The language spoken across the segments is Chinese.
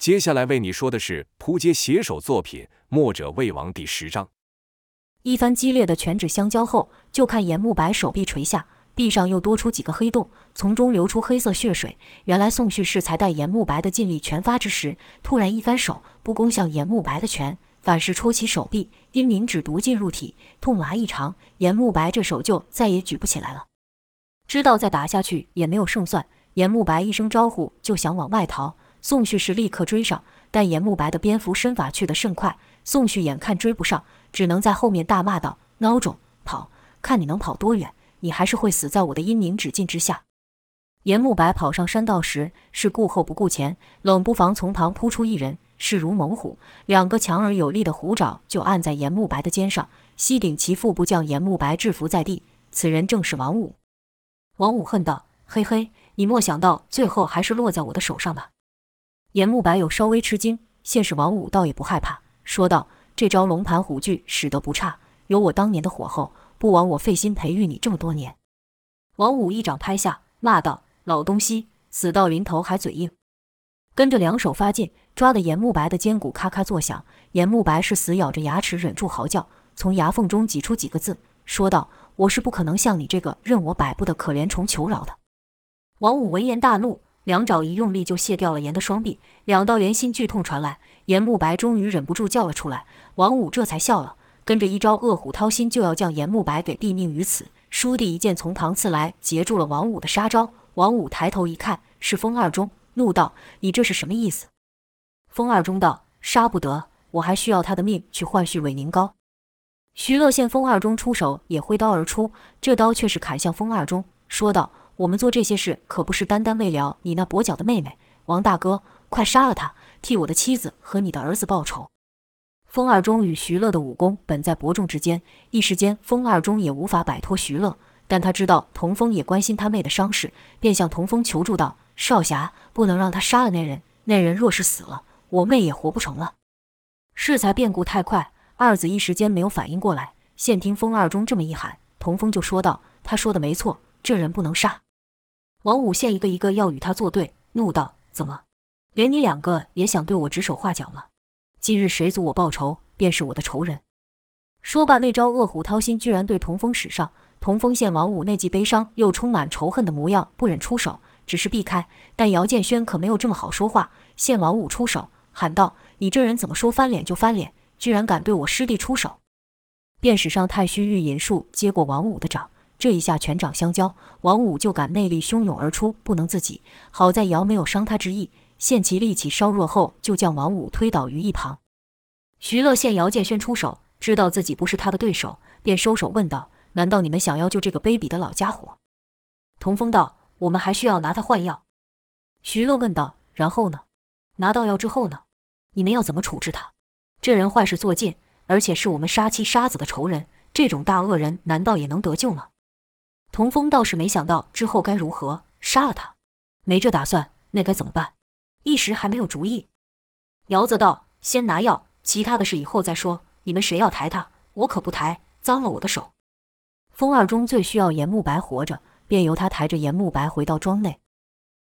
接下来为你说的是扑街写手作品《墨者魏王》第十章。一番激烈的拳指相交后，就看严慕白手臂垂下，臂上又多出几个黑洞，从中流出黑色血水。原来宋旭是才待严慕白的尽力拳发之时，突然一翻手，不攻向严慕白的拳，反是戳起手臂，阴灵指毒进入体，痛麻异常。严慕白这手就再也举不起来了。知道再打下去也没有胜算，严慕白一声招呼就想往外逃。宋旭是立刻追上，但严慕白的蝙蝠身法去得甚快，宋旭眼看追不上，只能在后面大骂道：“孬种，跑！看你能跑多远！你还是会死在我的阴灵指劲之下。”严慕白跑上山道时，是顾后不顾前，冷不防从旁扑出一人，势如猛虎，两个强而有力的虎爪就按在严慕白的肩上，吸顶其腹部将严慕白制服在地。此人正是王五。王五恨道：“嘿嘿，你莫想到最后还是落在我的手上吧？”严慕白有稍微吃惊，现实王五倒也不害怕，说道：“这招龙盘虎踞使得不差，有我当年的火候，不枉我费心培育你这么多年。”王五一掌拍下，骂道：“老东西，死到临头还嘴硬！”跟着两手发劲，抓得严慕白的肩骨咔咔作响。严慕白是死咬着牙齿忍住嚎叫，从牙缝中挤出几个字，说道：“我是不可能向你这个任我摆布的可怜虫求饶的。”王五闻言大怒。两爪一用力，就卸掉了严的双臂，两道连心剧痛传来，严慕白终于忍不住叫了出来。王五这才笑了，跟着一招饿虎掏心，就要将严慕白给毙命于此。书弟一剑从旁刺来，截住了王五的杀招。王五抬头一看，是风二中，怒道：“你这是什么意思？”风二中道：“杀不得，我还需要他的命去换续尾宁膏。”徐乐见风二中出手，也挥刀而出，这刀却是砍向风二中，说道。我们做这些事可不是单单为了你那跛脚的妹妹，王大哥，快杀了他，替我的妻子和你的儿子报仇。风二中与徐乐的武功本在伯仲之间，一时间风二中也无法摆脱徐乐，但他知道童风也关心他妹的伤势，便向童风求助道：“少侠，不能让他杀了那人，那人若是死了，我妹也活不成了。”适才变故太快，二子一时间没有反应过来。现听风二中这么一喊，童风就说道：“他说的没错，这人不能杀。”王五现一个一个要与他作对，怒道：“怎么，连你两个也想对我指手画脚了？今日谁阻我报仇，便是我的仇人。”说罢，那招恶虎掏心居然对童风使上。童风见王五那既悲伤又充满仇恨的模样，不忍出手，只是避开。但姚建轩可没有这么好说话，见王五出手，喊道：“你这人怎么说翻脸就翻脸？居然敢对我师弟出手！”便使上太虚御引术接过王五的掌。这一下拳掌相交，王五就感内力汹涌而出，不能自己。好在姚没有伤他之意，见其力气稍弱后，就将王五推倒于一旁。徐乐见姚建轩出手，知道自己不是他的对手，便收手问道：“难道你们想要救这个卑鄙的老家伙？”童风道：“我们还需要拿他换药。”徐乐问道：“然后呢？拿到药之后呢？你们要怎么处置他？这人坏事做尽，而且是我们杀妻杀子的仇人，这种大恶人难道也能得救吗？”童风倒是没想到之后该如何杀了他，没这打算，那该怎么办？一时还没有主意。姚子道：“先拿药，其他的事以后再说。你们谁要抬他，我可不抬，脏了我的手。”风二中最需要严慕白活着，便由他抬着严慕白回到庄内。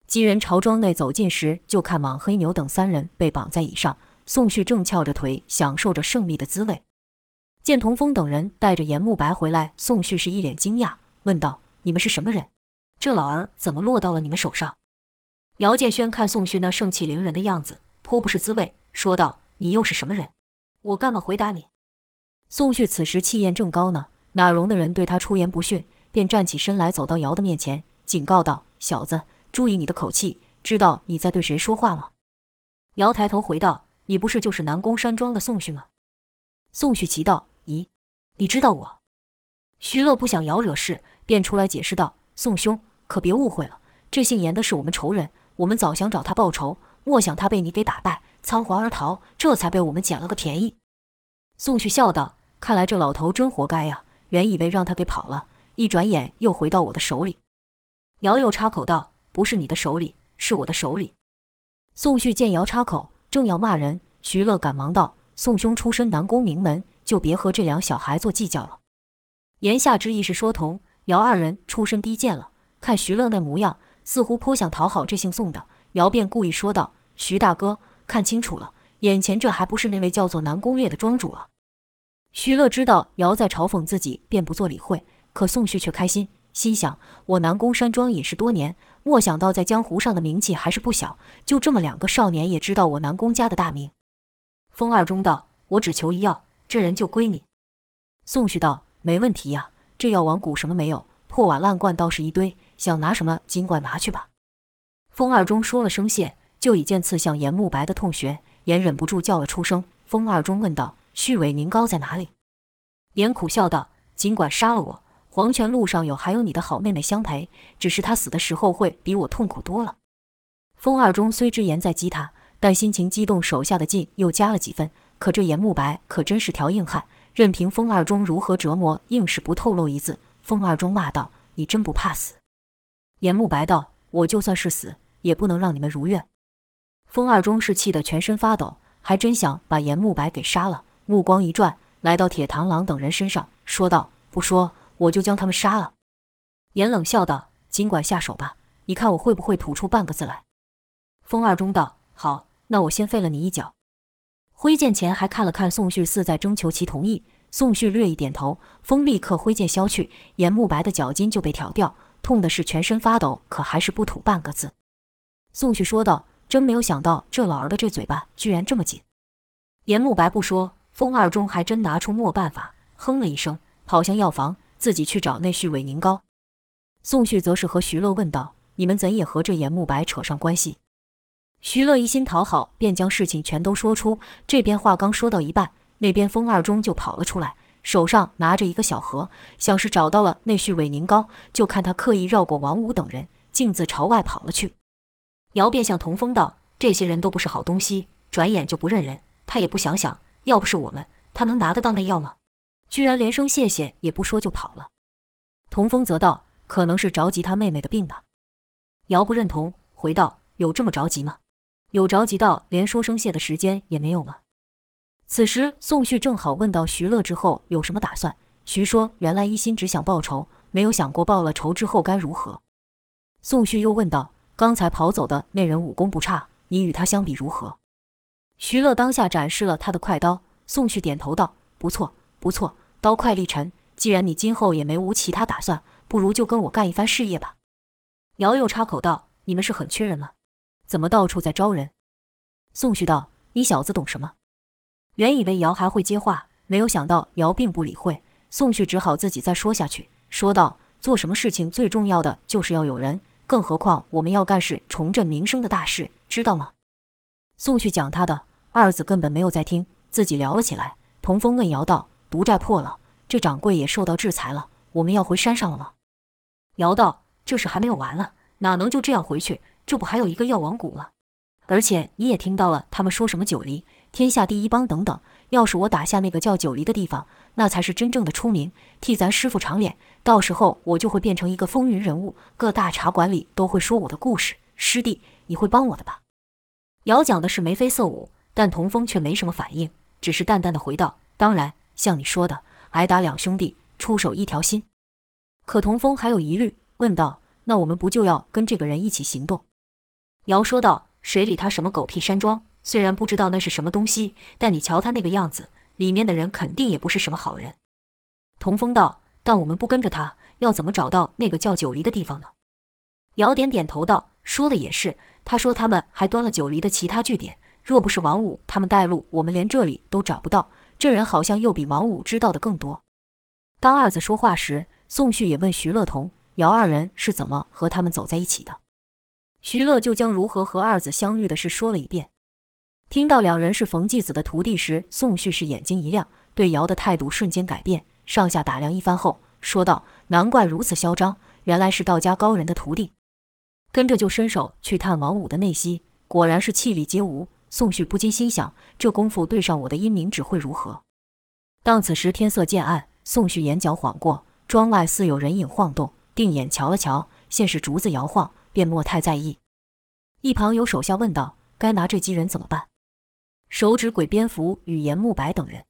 几人朝庄内走近时，就看莽黑牛等三人被绑在椅上，宋旭正翘着腿享受着胜利的滋味。见童风等人带着严慕白回来，宋旭是一脸惊讶。问道：“你们是什么人？这老儿怎么落到了你们手上？”姚建轩看宋旭那盛气凌人的样子，颇不是滋味，说道：“你又是什么人？我干嘛回答你？”宋旭此时气焰正高呢，哪容得人对他出言不逊，便站起身来，走到姚的面前，警告道：“小子，注意你的口气，知道你在对谁说话吗？”姚抬头回道：“你不是就是南宫山庄的宋旭吗？”宋旭奇道：“咦，你知道我？”徐乐不想姚惹事，便出来解释道：“宋兄，可别误会了，这姓严的是我们仇人，我们早想找他报仇，莫想他被你给打败，仓皇而逃，这才被我们捡了个便宜。”宋旭笑道：“看来这老头真活该呀！原以为让他给跑了，一转眼又回到我的手里。”姚又插口道：“不是你的手里，是我的手里。”宋旭见姚插口，正要骂人，徐乐赶忙道：“宋兄出身南宫名门，就别和这两小孩做计较了。”言下之意是说同姚二人出身低贱了。看徐乐那模样，似乎颇想讨好这姓宋的，姚便故意说道：“徐大哥，看清楚了，眼前这还不是那位叫做南宫烈的庄主啊！徐乐知道姚在嘲讽自己，便不做理会。可宋旭却开心，心想：我南宫山庄隐世多年，没想到在江湖上的名气还是不小。就这么两个少年，也知道我南宫家的大名。风二中道：“我只求一药，这人就归你。”宋旭道：“没问题呀，这药王谷什么没有，破瓦烂罐倒是一堆，想拿什么尽管拿去吧。”风二中说了声谢，就已剑刺向严慕白的痛穴，严忍不住叫了出声。风二中问道：“旭尾凝膏在哪里？”严苦笑道：“尽管杀了我，黄泉路上有还有你的好妹妹相陪，只是她死的时候会比我痛苦多了。”风二中虽知严在激他，但心情激动，手下的劲又加了几分。可这严慕白可真是条硬汉，任凭风二中如何折磨，硬是不透露一字。风二中骂道：“你真不怕死？”严慕白道：“我就算是死。”也不能让你们如愿。风二中是气得全身发抖，还真想把严慕白给杀了。目光一转，来到铁螳螂等人身上，说道：“不说，我就将他们杀了。”严冷笑道：“尽管下手吧，你看我会不会吐出半个字来？”风二中道：“好，那我先废了你一脚。”挥剑前还看了看宋旭，似在征求其同意。宋旭略一点头，风立刻挥剑削去，严慕白的脚筋就被挑掉，痛的是全身发抖，可还是不吐半个字。宋旭说道：“真没有想到，这老儿的这嘴巴居然这么紧。”严慕白不说，风二中还真拿出没办法，哼了一声，跑向药房，自己去找那旭尾凝膏。宋旭则是和徐乐问道：“你们怎也和这严慕白扯上关系？”徐乐一心讨好，便将事情全都说出。这边话刚说到一半，那边风二中就跑了出来，手上拿着一个小盒，像是找到了那续尾凝膏。就看他刻意绕过王五等人，径自朝外跑了去。姚便向童风道：“这些人都不是好东西，转眼就不认人。他也不想想，要不是我们，他能拿得到那药吗？居然连声谢谢也不说就跑了。”童风则道：“可能是着急他妹妹的病吧。”姚不认同，回道：“有这么着急吗？有着急到连说声谢的时间也没有吗？”此时宋旭正好问到徐乐之后有什么打算。徐说：“原来一心只想报仇，没有想过报了仇之后该如何。”宋旭又问道。刚才跑走的那人武功不差，你与他相比如何？徐乐当下展示了他的快刀。宋旭点头道：“不错，不错，刀快力沉。既然你今后也没无其他打算，不如就跟我干一番事业吧。”姚又插口道：“你们是很缺人吗？怎么到处在招人？”宋旭道：“你小子懂什么？”原以为姚还会接话，没有想到姚并不理会。宋旭只好自己再说下去，说道：“做什么事情最重要的就是要有人。”更何况我们要干是重振名声的大事，知道吗？宋旭讲他的，二子根本没有在听，自己聊了起来。童风问姚道：“毒债破了，这掌柜也受到制裁了，我们要回山上了吗？”姚道：“这事还没有完了，哪能就这样回去？这不还有一个药王谷吗？而且你也听到了，他们说什么九黎天下第一帮等等。要是我打下那个叫九黎的地方，那才是真正的出名，替咱师傅长脸。”到时候我就会变成一个风云人物，各大茶馆里都会说我的故事。师弟，你会帮我的吧？姚讲的是眉飞色舞，但童风却没什么反应，只是淡淡的回道：“当然，像你说的，挨打两兄弟，出手一条心。”可童风还有疑虑，问道：“那我们不就要跟这个人一起行动？”姚说道：“谁理他什么狗屁山庄？虽然不知道那是什么东西，但你瞧他那个样子，里面的人肯定也不是什么好人。”童风道。但我们不跟着他，要怎么找到那个叫九黎的地方呢？姚点点头道：“说的也是。他说他们还端了九黎的其他据点，若不是王五他们带路，我们连这里都找不到。这人好像又比王五知道的更多。”当二子说话时，宋旭也问徐乐同、姚二人是怎么和他们走在一起的。徐乐就将如何和二子相遇的事说了一遍。听到两人是冯继子的徒弟时，宋旭是眼睛一亮，对姚的态度瞬间改变。上下打量一番后，说道：“难怪如此嚣张，原来是道家高人的徒弟。”跟着就伸手去探王五的内息，果然是气力皆无。宋旭不禁心想：这功夫对上我的阴明指会如何？当此时天色渐暗，宋旭眼角晃过，庄外似有人影晃动，定眼瞧了瞧，现是竹子摇晃，便莫太在意。一旁有手下问道：“该拿这几人怎么办？”手指鬼蝙蝠与严慕白等人。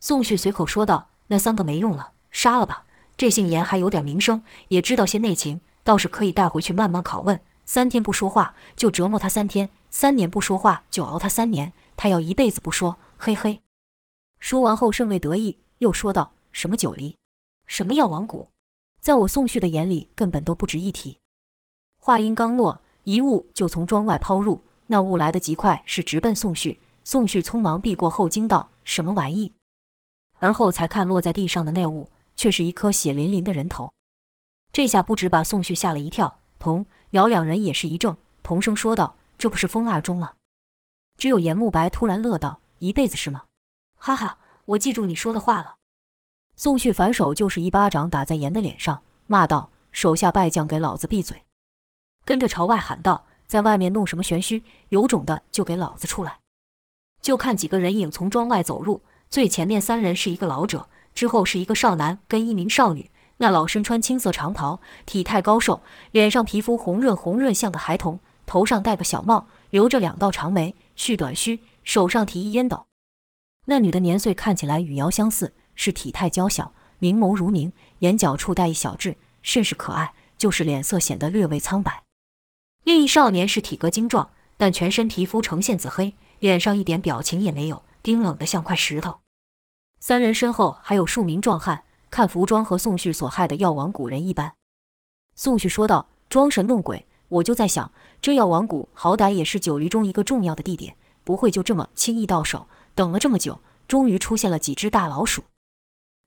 宋旭随口说道。那三个没用了，杀了吧。这姓严还有点名声，也知道些内情，倒是可以带回去慢慢拷问。三天不说话，就折磨他三天，三年不说话就熬他三年，他要一辈子不说，嘿嘿。说完后甚为得意，又说道：“什么九黎，什么药王谷，在我宋旭的眼里根本都不值一提。”话音刚落，一物就从庄外抛入，那物来得极快，是直奔宋旭。宋旭匆忙避过后，惊道：“什么玩意？”而后才看落在地上的那物，却是一颗血淋淋的人头。这下不止把宋旭吓了一跳，童姚两人也是一怔，同声说道：“这不是风二中吗？”只有严慕白突然乐道：“一辈子是吗？”哈哈，我记住你说的话了。宋旭反手就是一巴掌打在严的脸上，骂道：“手下败将，给老子闭嘴！”跟着朝外喊道：“在外面弄什么玄虚？有种的就给老子出来！”就看几个人影从庄外走入，最前面三人是一个老者，之后是一个少男跟一名少女。那老身穿青色长袍，体态高瘦，脸上皮肤红润红润，像个孩童，头上戴个小帽，留着两道长眉，蓄短须，手上提一烟斗。那女的年岁看起来与瑶相似，是体态娇小，明眸如凝，眼角处带一小痣，甚是可爱。就是脸色显得略微苍白。另一少年是体格精壮，但全身皮肤呈现紫黑，脸上一点表情也没有，冰冷得像块石头。三人身后还有数名壮汉，看服装和宋旭所害的药王谷人一般。宋旭说道：“装神弄鬼，我就在想，这药王谷好歹也是九黎中一个重要的地点，不会就这么轻易到手。”等了这么久，终于出现了几只大老鼠。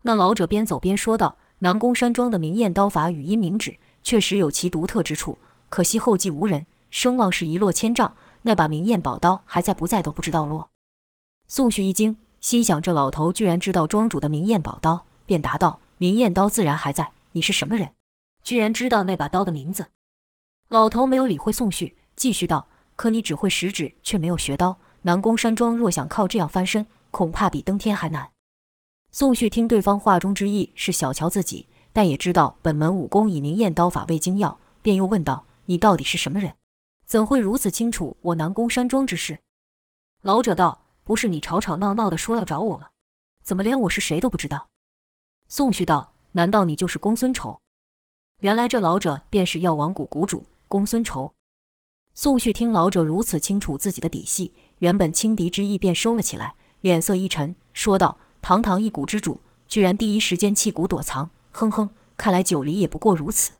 那老者边走边说道：“南宫山庄的明艳刀法与阴明指确实有其独特之处，可惜后继无人，声望是一落千丈。那把明艳宝刀还在不在都不知道落。”宋旭一惊，心想这老头居然知道庄主的明艳宝刀，便答道：“明艳刀自然还在。你是什么人？居然知道那把刀的名字？”老头没有理会宋旭，继续道：“可你只会食指，却没有学刀。”南宫山庄若想靠这样翻身，恐怕比登天还难。宋旭听对方话中之意是小瞧自己，但也知道本门武功以明艳刀法为精要，便又问道：“你到底是什么人？怎会如此清楚我南宫山庄之事？”老者道：“不是你吵吵闹闹的说要找我吗？怎么连我是谁都不知道？”宋旭道：“难道你就是公孙仇？”原来这老者便是药王谷谷主公孙仇。宋旭听老者如此清楚自己的底细。原本轻敌之意便收了起来，脸色一沉，说道：“堂堂一谷之主，居然第一时间弃谷躲藏，哼哼，看来九黎也不过如此。”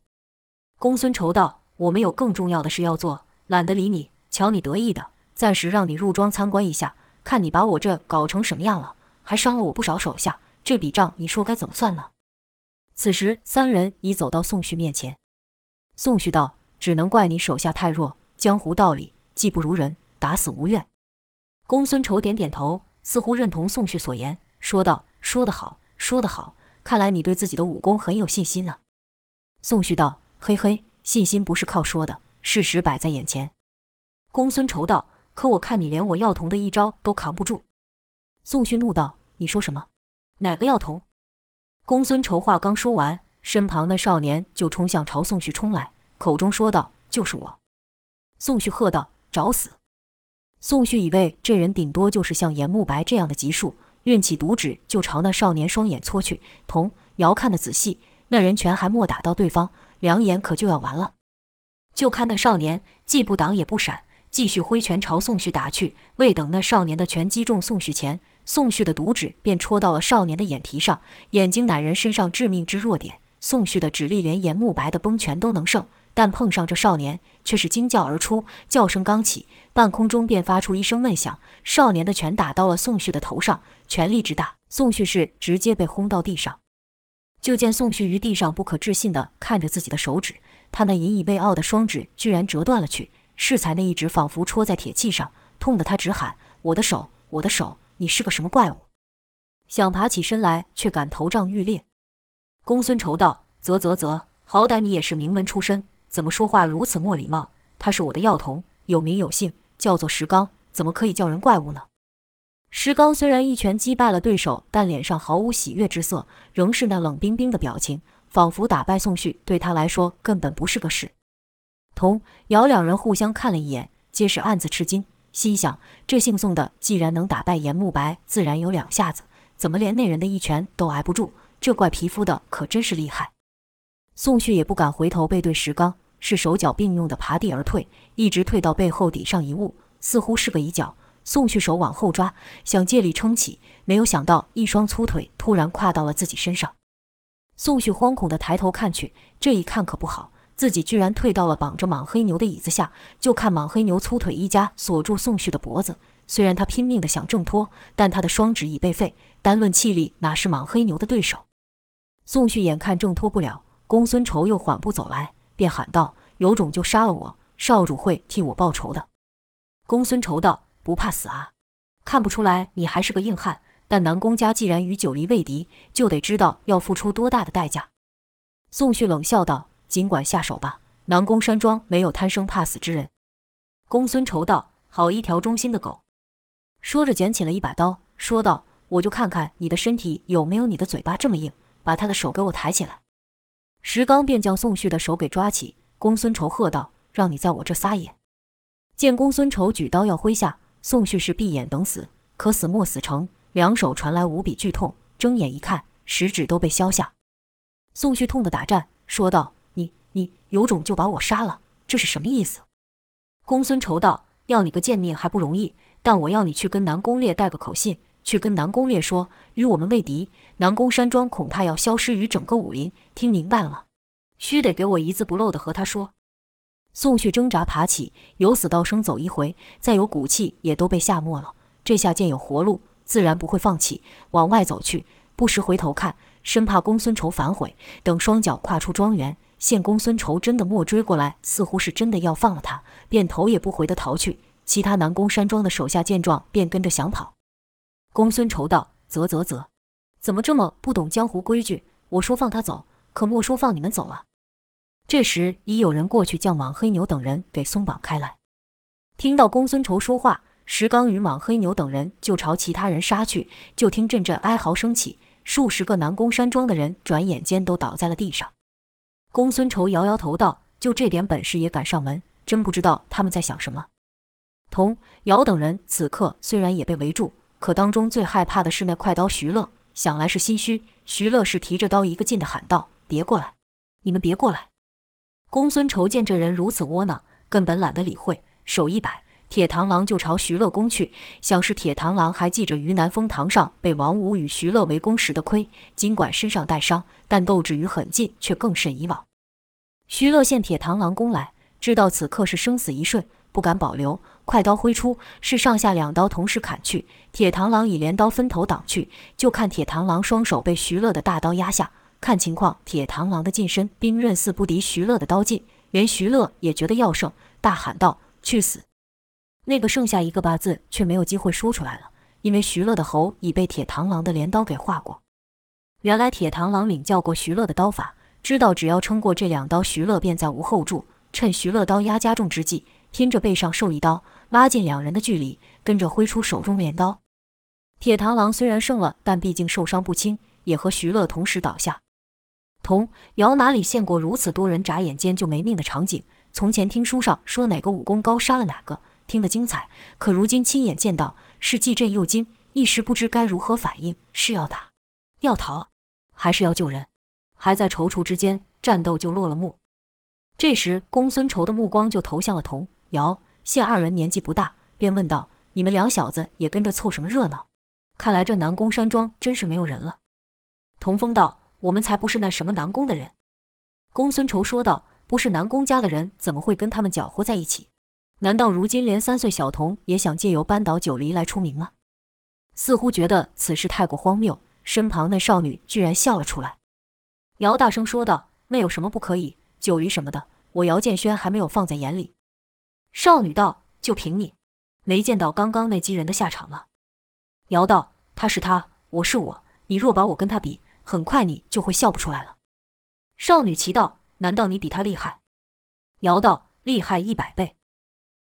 公孙仇道：“我们有更重要的事要做，懒得理你。瞧你得意的，暂时让你入庄参观一下，看你把我这搞成什么样了，还伤了我不少手下，这笔账你说该怎么算呢？”此时三人已走到宋旭面前，宋旭道：“只能怪你手下太弱，江湖道理，技不如人，打死无怨。”公孙仇点点头，似乎认同宋旭所言，说道：“说得好，说得好，看来你对自己的武功很有信心呢。”宋旭道：“嘿嘿，信心不是靠说的，事实摆在眼前。”公孙仇道：“可我看你连我药童的一招都扛不住。”宋旭怒道：“你说什么？哪个药童？”公孙仇话刚说完，身旁的少年就冲向朝宋旭冲来，口中说道：“就是我。”宋旭喝道：“找死！”宋旭以为这人顶多就是像严慕白这样的级数，运起毒指就朝那少年双眼戳去。童瑶看得仔细，那人拳还没打到对方，两眼可就要完了。就看那少年既不挡也不闪，继续挥拳朝宋旭打去。未等那少年的拳击中宋旭前，宋旭的毒指便戳到了少年的眼皮上。眼睛乃人身上致命之弱点，宋旭的指力连严慕白的崩拳都能胜。但碰上这少年，却是惊叫而出，叫声刚起，半空中便发出一声闷响。少年的拳打到了宋旭的头上，拳力之大，宋旭是直接被轰到地上。就见宋旭于地上不可置信地看着自己的手指，他那引以为傲的双指居然折断了去，适才那一指仿佛戳在铁器上，痛得他直喊：“我的手，我的手，你是个什么怪物？”想爬起身来，却感头胀欲裂。公孙仇道：“啧啧啧，好歹你也是名门出身。”怎么说话如此没礼貌？他是我的药童，有名有姓，叫做石刚，怎么可以叫人怪物呢？石刚虽然一拳击败了对手，但脸上毫无喜悦之色，仍是那冷冰冰的表情，仿佛打败宋旭对他来说根本不是个事。童瑶两人互相看了一眼，皆是暗自吃惊，心想：这姓宋的既然能打败严慕白，自然有两下子，怎么连那人的一拳都挨不住？这怪皮肤的可真是厉害。宋旭也不敢回头背对石刚。是手脚并用的爬地而退，一直退到背后抵上一物，似乎是个一脚。宋旭手往后抓，想借力撑起，没有想到一双粗腿突然跨到了自己身上。宋旭惶恐地抬头看去，这一看可不好，自己居然退到了绑着莽黑牛的椅子下。就看莽黑牛粗腿一夹，锁住宋旭的脖子。虽然他拼命地想挣脱，但他的双指已被废，单论气力，哪是莽黑牛的对手？宋旭眼看挣脱不了，公孙仇又缓步走来，便喊道：“有种就杀了我，少主会替我报仇的。”公孙仇道。不怕死啊！看不出来你还是个硬汉。但南宫家既然与九黎为敌，就得知道要付出多大的代价。宋旭冷笑道：“尽管下手吧，南宫山庄没有贪生怕死之人。”公孙仇道：“好一条忠心的狗！”说着捡起了一把刀，说道：“我就看看你的身体有没有你的嘴巴这么硬。把他的手给我抬起来。”石刚便将宋旭的手给抓起。公孙仇喝道：“让你在我这撒野！”见公孙仇举刀要挥下。宋旭是闭眼等死，可死莫死成，两手传来无比剧痛，睁眼一看，食指都被削下。宋旭痛得打颤，说道：“你你有种就把我杀了，这是什么意思？”公孙仇道：“要你个贱命还不容易，但我要你去跟南宫烈带个口信，去跟南宫烈说，与我们为敌，南宫山庄恐怕要消失于整个武林，听明白了吗？须得给我一字不漏的和他说。”宋旭挣扎爬起，由死到生走一回，再有骨气也都被吓没了。这下见有活路，自然不会放弃，往外走去，不时回头看，生怕公孙仇反悔。等双脚跨出庄园，见公孙仇真的莫追过来，似乎是真的要放了他，便头也不回地逃去。其他南宫山庄的手下见状，便跟着想跑。公孙仇道：“啧啧啧，怎么这么不懂江湖规矩？我说放他走，可莫说放你们走了。”这时已有人过去将莽黑牛等人给松绑开来。听到公孙仇说话，石刚与莽黑牛等人就朝其他人杀去。就听阵阵哀嚎声起，数十个南宫山庄的人转眼间都倒在了地上。公孙仇摇摇头道：“就这点本事也敢上门，真不知道他们在想什么。”童、姚等人此刻虽然也被围住，可当中最害怕的是那快刀徐乐，想来是心虚。徐乐是提着刀一个劲地喊道：“别过来！你们别过来！”公孙仇见这人如此窝囊，根本懒得理会，手一摆，铁螳螂就朝徐乐攻去。想是铁螳螂还记着于南风堂上被王五与徐乐围攻时的亏，尽管身上带伤，但斗志与狠劲却更甚以往。徐乐见铁螳螂攻来，知道此刻是生死一瞬，不敢保留，快刀挥出，是上下两刀同时砍去。铁螳螂以镰刀分头挡去，就看铁螳螂双手被徐乐的大刀压下。看情况，铁螳螂的近身冰刃似不敌徐乐的刀劲，连徐乐也觉得要胜，大喊道：“去死！”那个剩下一个八字却没有机会说出来了，因为徐乐的喉已被铁螳螂的镰刀给划过。原来铁螳螂领教过徐乐的刀法，知道只要撑过这两刀，徐乐便再无后助。趁徐乐刀压加重之际，拼着背上受一刀，拉近两人的距离，跟着挥出手中镰刀。铁螳螂虽然胜了，但毕竟受伤不轻，也和徐乐同时倒下。童瑶哪里见过如此多人眨眼间就没命的场景？从前听书上说哪个武功高杀了哪个，听得精彩。可如今亲眼见到，是既震又惊，一时不知该如何反应：是要打，要逃，还是要救人？还在踌躇之间，战斗就落了幕。这时，公孙仇的目光就投向了童瑶。见二人年纪不大，便问道：“你们两小子也跟着凑什么热闹？看来这南宫山庄真是没有人了。”童风道。我们才不是那什么南宫的人，公孙仇说道：“不是南宫家的人，怎么会跟他们搅和在一起？难道如今连三岁小童也想借由扳倒九黎来出名吗？”似乎觉得此事太过荒谬，身旁那少女居然笑了出来。姚大声说道：“那有什么不可以？九黎什么的，我姚建轩还没有放在眼里。”少女道：“就凭你，没见到刚刚那几人的下场吗？”姚道：“他是他，我是我，你若把我跟他比。”很快你就会笑不出来了。少女奇道：“难道你比他厉害？”姚道：“厉害一百倍。”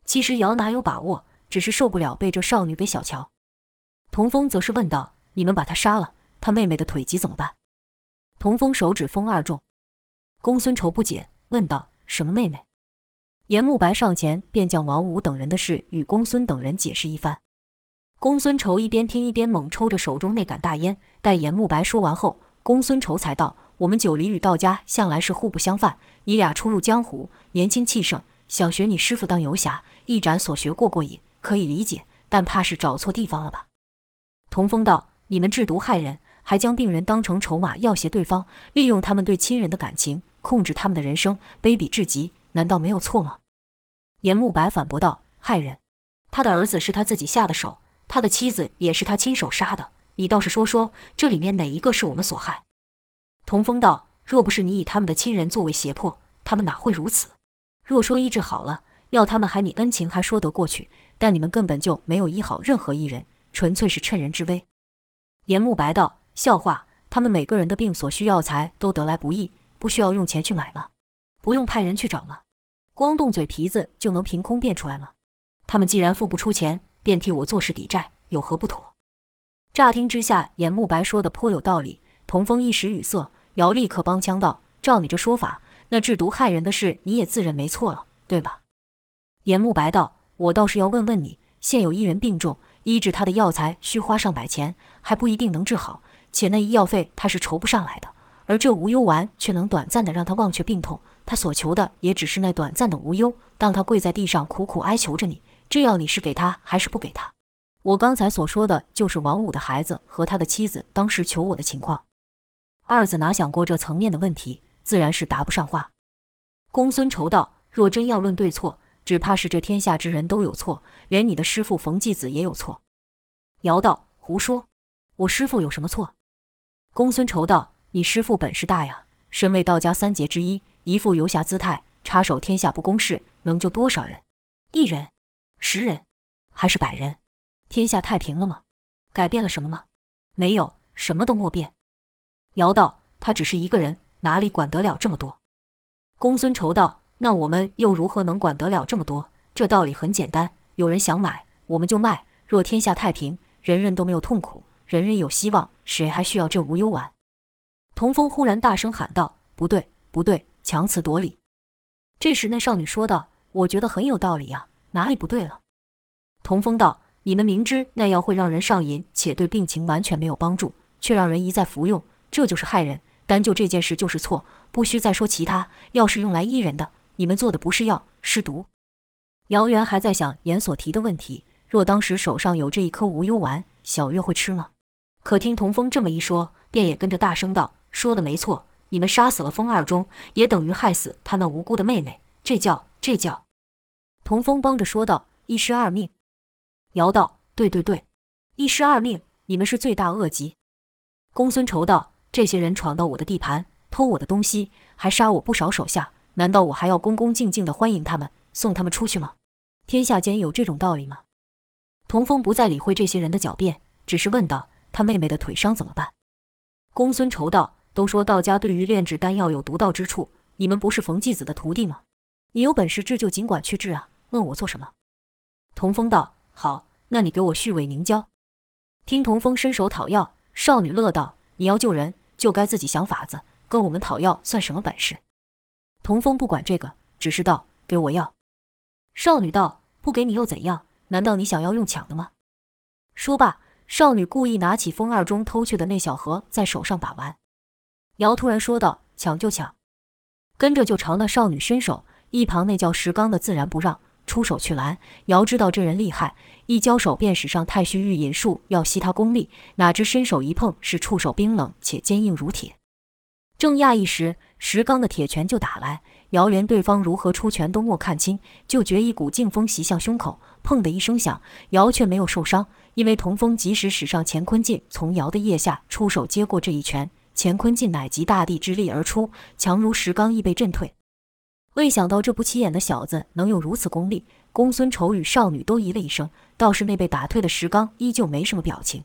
其实姚哪有把握，只是受不了被这少女给小瞧。童风则是问道：“你们把他杀了，他妹妹的腿疾怎么办？”童风手指风二重。公孙仇不解，问道：“什么妹妹？”严慕白上前便将王五等人的事与公孙等人解释一番。公孙仇一边听一边猛抽着手中那杆大烟。待严慕白说完后，公孙仇才道：“我们九黎与道家向来是互不相犯。你俩初入江湖，年轻气盛，想学你师傅当游侠，一展所学过过瘾。可以理解，但怕是找错地方了吧？童风道：“你们制毒害人，还将病人当成筹码要挟对方，利用他们对亲人的感情，控制他们的人生，卑鄙至极，难道没有错吗？”严慕白反驳道：“害人，他的儿子是他自己下的手，他的妻子也是他亲手杀的。你倒是说说，这里面哪一个是我们所害？”童风道：“若不是你以他们的亲人作为胁迫，他们哪会如此？若说医治好了，要他们还你恩情还说得过去，但你们根本就没有医好任何一人，纯粹是趁人之危。”严慕白道：“笑话，他们每个人的病所需药材都得来不易，不需要用钱去买吗？不用派人去找吗？光动嘴皮子就能凭空变出来吗？他们既然付不出钱，便替我做事抵债，有何不妥？”乍听之下，严慕白说的颇有道理。童风一时语塞，姚立刻帮腔道：“照你这说法，那制毒害人的事你也自认没错了，对吧？”严慕白道：“我倒是要问问你，现有一人病重，医治他的药材需花上百钱，还不一定能治好，且那医药费他是筹不上来的。而这无忧丸却能短暂的让他忘却病痛，他所求的也只是那短暂的无忧。当他跪在地上苦苦哀求着你，这药你是给他还是不给他？我刚才所说的就是王五的孩子和他的妻子当时求我的情况。”二子哪想过这层面的问题，自然是答不上话。公孙仇道：“若真要论对错，只怕是这天下之人都有错，连你的师父冯继子也有错。”姚道：“胡说，我师父有什么错？”公孙仇道：“你师父本事大呀，身为道家三杰之一，一副游侠姿态，插手天下不公事，能救多少人？一人、十人，还是百人？天下太平了吗？改变了什么吗？没有，什么都莫变。”姚道：“他只是一个人，哪里管得了这么多？”公孙仇道：“那我们又如何能管得了这么多？这道理很简单，有人想买，我们就卖。若天下太平，人人都没有痛苦，人人有希望，谁还需要这无忧丸？”童风忽然大声喊道：“不对，不对，强词夺理！”这时那少女说道：“我觉得很有道理呀，哪里不对了？”童风道：“你们明知那药会让人上瘾，且对病情完全没有帮助，却让人一再服用。”这就是害人，单就这件事就是错，不需再说其他。药是用来医人的，你们做的不是药，是毒。姚元还在想严所提的问题：若当时手上有这一颗无忧丸，小月会吃吗？可听童风这么一说，便也跟着大声道：“说的没错，你们杀死了风二中，也等于害死他那无辜的妹妹。这叫这叫。”童风帮着说道：“一尸二命。”姚道：“对对对，一尸二命，你们是罪大恶极。”公孙仇道。这些人闯到我的地盘，偷我的东西，还杀我不少手下，难道我还要恭恭敬敬地欢迎他们，送他们出去吗？天下间有这种道理吗？童风不再理会这些人的狡辩，只是问道：“他妹妹的腿伤怎么办？”公孙仇道：“都说道家对于炼制丹药有独到之处，你们不是冯继子的徒弟吗？你有本事治就尽管去治啊，问我做什么？”童风道：“好，那你给我续尾凝胶。”听童风伸手讨药，少女乐道：“你要救人。”就该自己想法子，跟我们讨药算什么本事？童风不管这个，只是道：“给我药。”少女道：“不给你又怎样？难道你想要用抢的吗？”说罢，少女故意拿起风二中偷去的那小盒，在手上把玩。瑶突然说道：“抢就抢！”跟着就朝那少女伸手。一旁那叫石刚的自然不让，出手去拦。姚知道这人厉害，一交手便使上太虚御引术，要吸他功力。哪知伸手一碰，是触手冰冷且坚硬如铁。正讶异时，石刚的铁拳就打来，姚连对方如何出拳都没看清，就觉一股劲风袭向胸口，砰的一声响，姚却没有受伤，因为童风及时使上乾坤劲，从姚的腋下出手接过这一拳，乾坤劲乃集大地之力而出，强如石刚亦被震退。未想到这不起眼的小子能有如此功力，公孙丑与少女都咦了一声，倒是那被打退的石刚依旧没什么表情。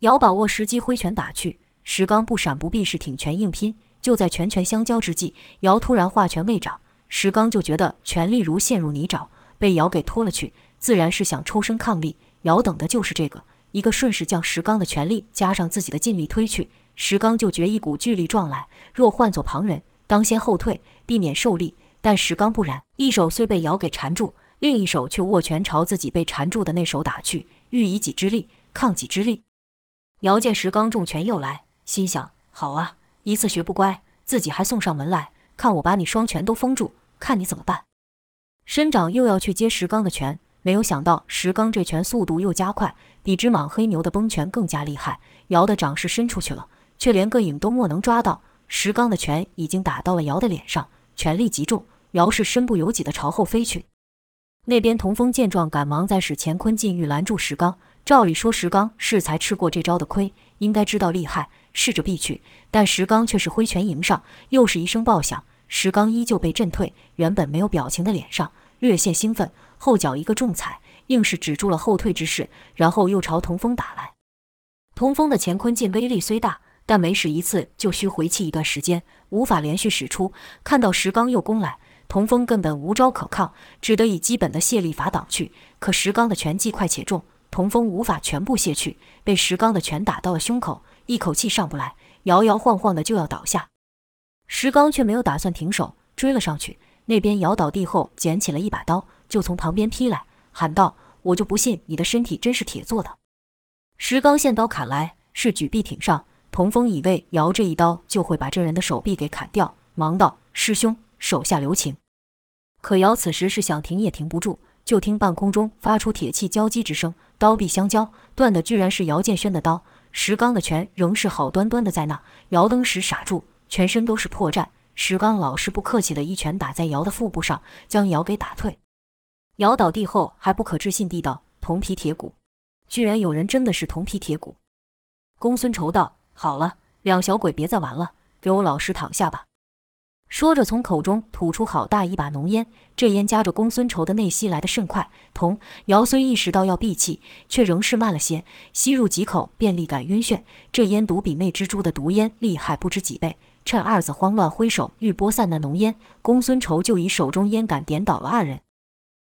姚把握时机挥拳打去，石刚不闪不避是挺拳硬拼。就在拳拳相交之际，姚突然化拳未掌，石刚就觉得拳力如陷入泥沼，被姚给拖了去，自然是想抽身抗力。姚等的就是这个，一个顺势将石刚的拳力加上自己的劲力推去，石刚就觉一股巨力撞来，若换做旁人，当先后退，避免受力。但石刚不然，一手虽被姚给缠住，另一手却握拳朝自己被缠住的那手打去，欲以己之力抗己之力。姚见石刚重拳又来，心想：好啊，一次学不乖，自己还送上门来，看我把你双拳都封住，看你怎么办！伸掌又要去接石刚的拳，没有想到石刚这拳速度又加快，比只莽黑牛的崩拳更加厉害。姚的掌势伸出去了，却连个影都莫能抓到。石刚的拳已经打到了姚的脸上，全力极重，姚氏身不由己地朝后飞去。那边童风见状，赶忙在使乾坤禁欲拦住石刚。照理说，石刚是才吃过这招的亏，应该知道厉害，试着避去。但石刚却是挥拳迎上，又是一声爆响，石刚依旧被震退。原本没有表情的脸上略现兴奋，后脚一个重踩，硬是止住了后退之势，然后又朝童风打来。童风的乾坤劲威力虽大，但每使一次就需回气一段时间，无法连续使出。看到石刚又攻来。童风根本无招可抗，只得以基本的卸力法挡去。可石刚的拳技快且重，童风无法全部卸去，被石刚的拳打到了胸口，一口气上不来，摇摇晃晃的就要倒下。石刚却没有打算停手，追了上去。那边摇倒地后，捡起了一把刀，就从旁边劈来，喊道：“我就不信你的身体真是铁做的！”石刚现刀砍来，是举臂挺上。童风以为姚这一刀就会把这人的手臂给砍掉，忙道：“师兄，手下留情。”可姚此时是想停也停不住，就听半空中发出铁器交击之声，刀臂相交，断的居然是姚建轩的刀。石刚的拳仍是好端端的在那，姚登时傻住，全身都是破绽。石刚老是不客气的一拳打在姚的腹部上，将姚给打退。姚倒地后还不可置信地道：“铜皮铁骨，居然有人真的是铜皮铁骨。”公孙仇道：“好了，两小鬼别再玩了，给我老实躺下吧。”说着，从口中吐出好大一把浓烟，这烟夹着公孙仇的内息来得甚快。童姚虽意识到要闭气，却仍是慢了些，吸入几口便立感晕眩。这烟毒比魅蜘蛛的毒烟厉害不知几倍。趁二子慌乱挥手欲拨散那浓烟，公孙仇就以手中烟杆点倒了二人，